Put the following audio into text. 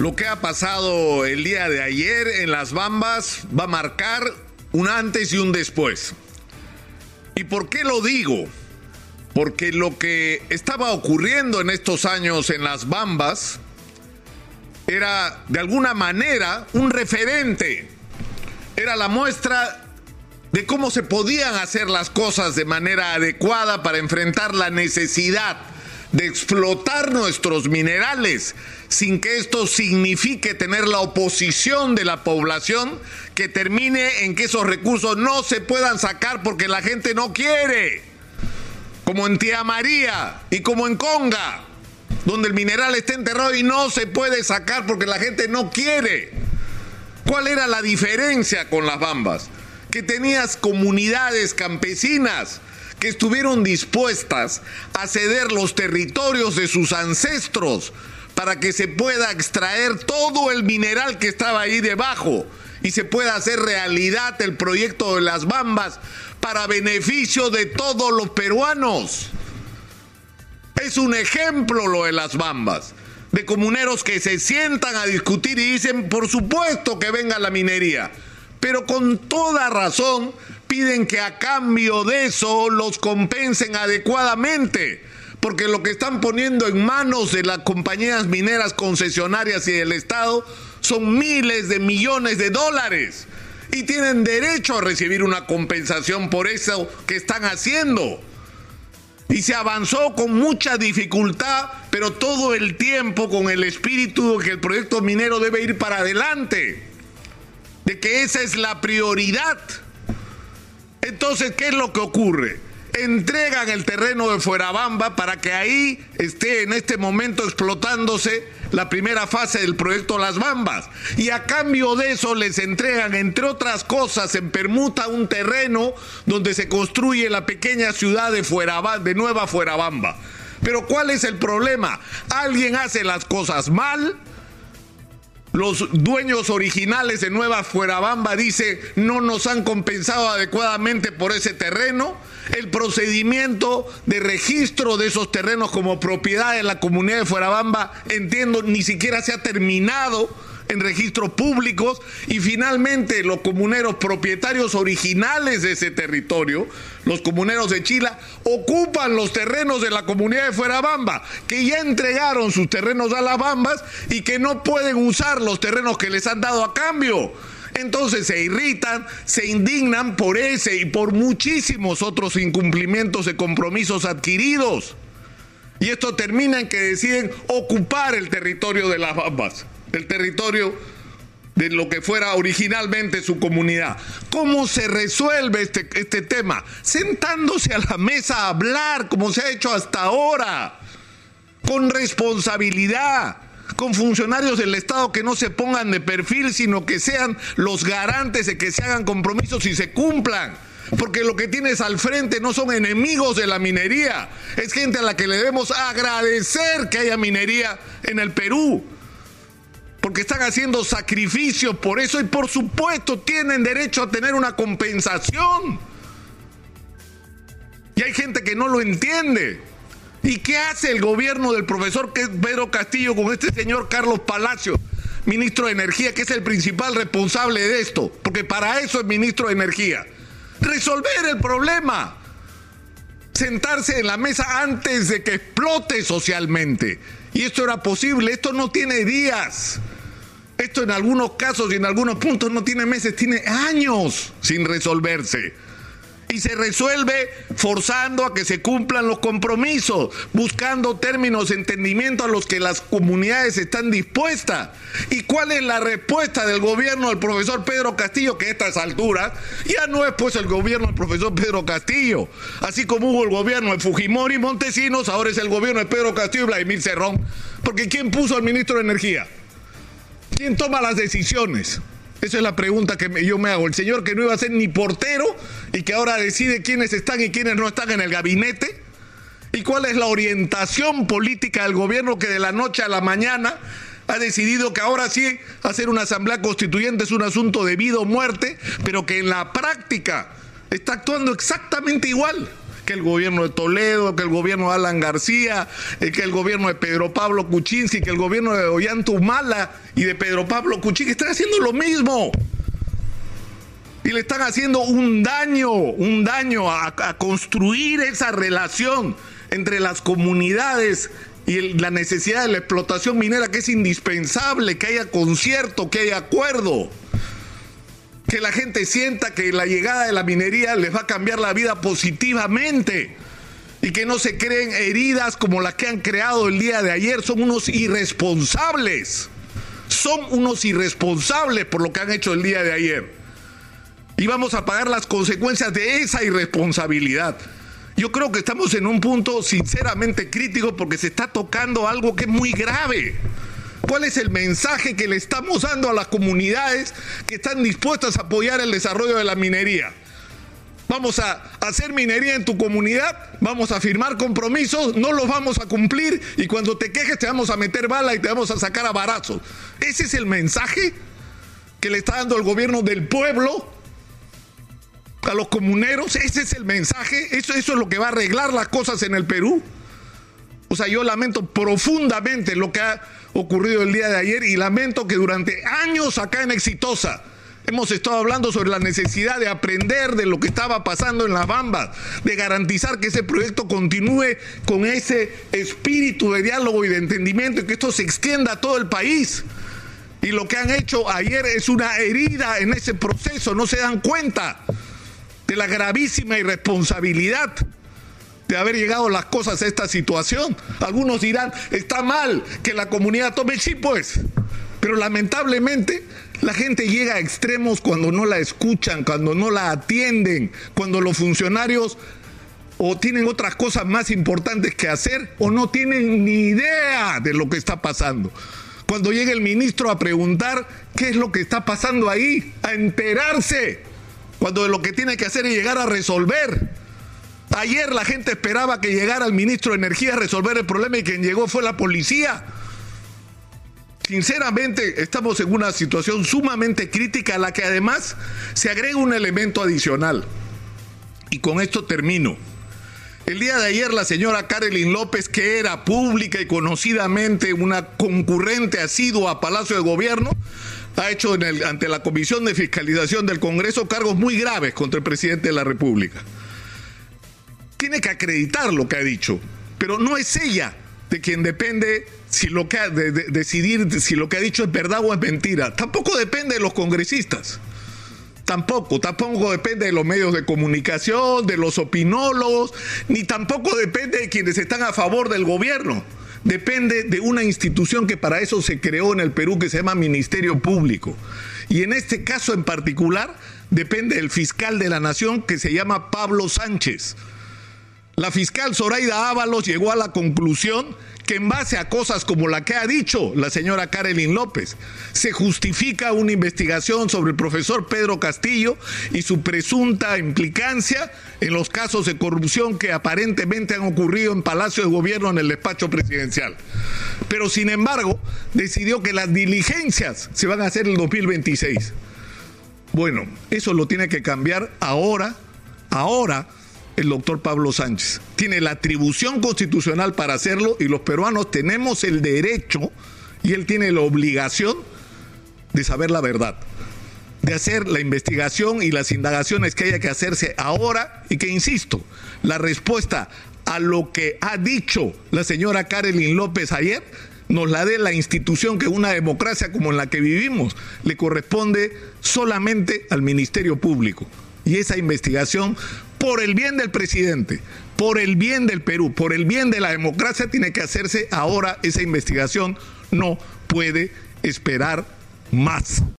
Lo que ha pasado el día de ayer en las Bambas va a marcar un antes y un después. ¿Y por qué lo digo? Porque lo que estaba ocurriendo en estos años en las Bambas era de alguna manera un referente. Era la muestra de cómo se podían hacer las cosas de manera adecuada para enfrentar la necesidad de explotar nuestros minerales sin que esto signifique tener la oposición de la población que termine en que esos recursos no se puedan sacar porque la gente no quiere. Como en Tía María y como en Conga, donde el mineral está enterrado y no se puede sacar porque la gente no quiere. ¿Cuál era la diferencia con las bambas? Que tenías comunidades campesinas que estuvieron dispuestas a ceder los territorios de sus ancestros para que se pueda extraer todo el mineral que estaba ahí debajo y se pueda hacer realidad el proyecto de las bambas para beneficio de todos los peruanos. Es un ejemplo lo de las bambas, de comuneros que se sientan a discutir y dicen, por supuesto que venga la minería, pero con toda razón piden que a cambio de eso los compensen adecuadamente, porque lo que están poniendo en manos de las compañías mineras concesionarias y del Estado son miles de millones de dólares y tienen derecho a recibir una compensación por eso que están haciendo. Y se avanzó con mucha dificultad, pero todo el tiempo con el espíritu de que el proyecto minero debe ir para adelante, de que esa es la prioridad. Entonces, ¿qué es lo que ocurre? Entregan el terreno de Fuerabamba para que ahí esté en este momento explotándose la primera fase del proyecto Las Bambas. Y a cambio de eso les entregan, entre otras cosas, en permuta un terreno donde se construye la pequeña ciudad de, Fuerabamba, de Nueva Fuerabamba. Pero ¿cuál es el problema? Alguien hace las cosas mal, los dueños originales de Nueva Fuerabamba dice no nos han compensado adecuadamente por ese terreno. El procedimiento de registro de esos terrenos como propiedad de la comunidad de Fuerabamba, entiendo, ni siquiera se ha terminado en registros públicos y finalmente los comuneros propietarios originales de ese territorio, los comuneros de Chila, ocupan los terrenos de la comunidad de Fuerabamba, que ya entregaron sus terrenos a las Bambas y que no pueden usar los terrenos que les han dado a cambio. Entonces se irritan, se indignan por ese y por muchísimos otros incumplimientos de compromisos adquiridos. Y esto termina en que deciden ocupar el territorio de las Bambas el territorio de lo que fuera originalmente su comunidad. ¿Cómo se resuelve este, este tema? Sentándose a la mesa a hablar, como se ha hecho hasta ahora, con responsabilidad, con funcionarios del Estado que no se pongan de perfil, sino que sean los garantes de que se hagan compromisos y se cumplan. Porque lo que tienes al frente no son enemigos de la minería, es gente a la que le debemos agradecer que haya minería en el Perú porque están haciendo sacrificios por eso y por supuesto tienen derecho a tener una compensación. Y hay gente que no lo entiende. ¿Y qué hace el gobierno del profesor Pedro Castillo con este señor Carlos Palacio, ministro de Energía, que es el principal responsable de esto? Porque para eso es ministro de Energía. Resolver el problema. Sentarse en la mesa antes de que explote socialmente. Y esto era posible, esto no tiene días. Esto en algunos casos y en algunos puntos no tiene meses, tiene años sin resolverse. Y se resuelve forzando a que se cumplan los compromisos, buscando términos de entendimiento a los que las comunidades están dispuestas. ¿Y cuál es la respuesta del gobierno del profesor Pedro Castillo? Que a estas alturas ya no es pues el gobierno del profesor Pedro Castillo. Así como hubo el gobierno de Fujimori y Montesinos, ahora es el gobierno de Pedro Castillo y Vladimir Cerrón. Porque ¿quién puso al ministro de Energía? ¿Quién toma las decisiones? Esa es la pregunta que yo me hago. El señor que no iba a ser ni portero y que ahora decide quiénes están y quiénes no están en el gabinete. ¿Y cuál es la orientación política del gobierno que de la noche a la mañana ha decidido que ahora sí hacer una asamblea constituyente es un asunto de vida o muerte, pero que en la práctica está actuando exactamente igual? Que el gobierno de Toledo, que el gobierno de Alan García, eh, que el gobierno de Pedro Pablo Kuczynski, que el gobierno de Ollantumala y de Pedro Pablo Kuczynski están haciendo lo mismo. Y le están haciendo un daño, un daño a, a construir esa relación entre las comunidades y la necesidad de la explotación minera que es indispensable, que haya concierto, que haya acuerdo, que la gente sienta que la llegada de la minería les va a cambiar la vida positivamente y que no se creen heridas como las que han creado el día de ayer. Son unos irresponsables, son unos irresponsables por lo que han hecho el día de ayer. Y vamos a pagar las consecuencias de esa irresponsabilidad. Yo creo que estamos en un punto sinceramente crítico porque se está tocando algo que es muy grave. ¿Cuál es el mensaje que le estamos dando a las comunidades que están dispuestas a apoyar el desarrollo de la minería? Vamos a hacer minería en tu comunidad, vamos a firmar compromisos, no los vamos a cumplir y cuando te quejes te vamos a meter bala y te vamos a sacar a barazos. Ese es el mensaje que le está dando el gobierno del pueblo a los comuneros, ese es el mensaje, eso, eso es lo que va a arreglar las cosas en el Perú. O sea, yo lamento profundamente lo que ha ocurrido el día de ayer y lamento que durante años acá en Exitosa hemos estado hablando sobre la necesidad de aprender de lo que estaba pasando en la Bamba, de garantizar que ese proyecto continúe con ese espíritu de diálogo y de entendimiento y que esto se extienda a todo el país. Y lo que han hecho ayer es una herida en ese proceso, no se dan cuenta de la gravísima irresponsabilidad de haber llegado las cosas a esta situación. Algunos dirán, está mal que la comunidad tome sí, pues, pero lamentablemente la gente llega a extremos cuando no la escuchan, cuando no la atienden, cuando los funcionarios o tienen otras cosas más importantes que hacer o no tienen ni idea de lo que está pasando. Cuando llega el ministro a preguntar qué es lo que está pasando ahí, a enterarse cuando lo que tiene que hacer es llegar a resolver. Ayer la gente esperaba que llegara el ministro de Energía a resolver el problema y quien llegó fue la policía. Sinceramente, estamos en una situación sumamente crítica a la que además se agrega un elemento adicional. Y con esto termino. El día de ayer la señora Carolyn López, que era pública y conocidamente una concurrente asidua a Palacio de Gobierno, ha hecho ante la Comisión de Fiscalización del Congreso cargos muy graves contra el presidente de la República. Tiene que acreditar lo que ha dicho, pero no es ella de quien depende si lo que ha, de, decidir si lo que ha dicho es verdad o es mentira. Tampoco depende de los congresistas. Tampoco, tampoco depende de los medios de comunicación, de los opinólogos, ni tampoco depende de quienes están a favor del gobierno depende de una institución que para eso se creó en el Perú que se llama Ministerio Público. Y en este caso en particular depende del fiscal de la nación que se llama Pablo Sánchez. La fiscal Zoraida Ábalos llegó a la conclusión que en base a cosas como la que ha dicho la señora Karelin López, se justifica una investigación sobre el profesor Pedro Castillo y su presunta implicancia en los casos de corrupción que aparentemente han ocurrido en Palacio de Gobierno en el despacho presidencial. Pero sin embargo, decidió que las diligencias se van a hacer en el 2026. Bueno, eso lo tiene que cambiar ahora, ahora el doctor Pablo Sánchez. Tiene la atribución constitucional para hacerlo y los peruanos tenemos el derecho y él tiene la obligación de saber la verdad, de hacer la investigación y las indagaciones que haya que hacerse ahora y que, insisto, la respuesta a lo que ha dicho la señora Karelin López ayer nos la dé la institución que una democracia como en la que vivimos le corresponde solamente al Ministerio Público. Y esa investigación por el bien del presidente, por el bien del Perú, por el bien de la democracia, tiene que hacerse ahora esa investigación. No puede esperar más.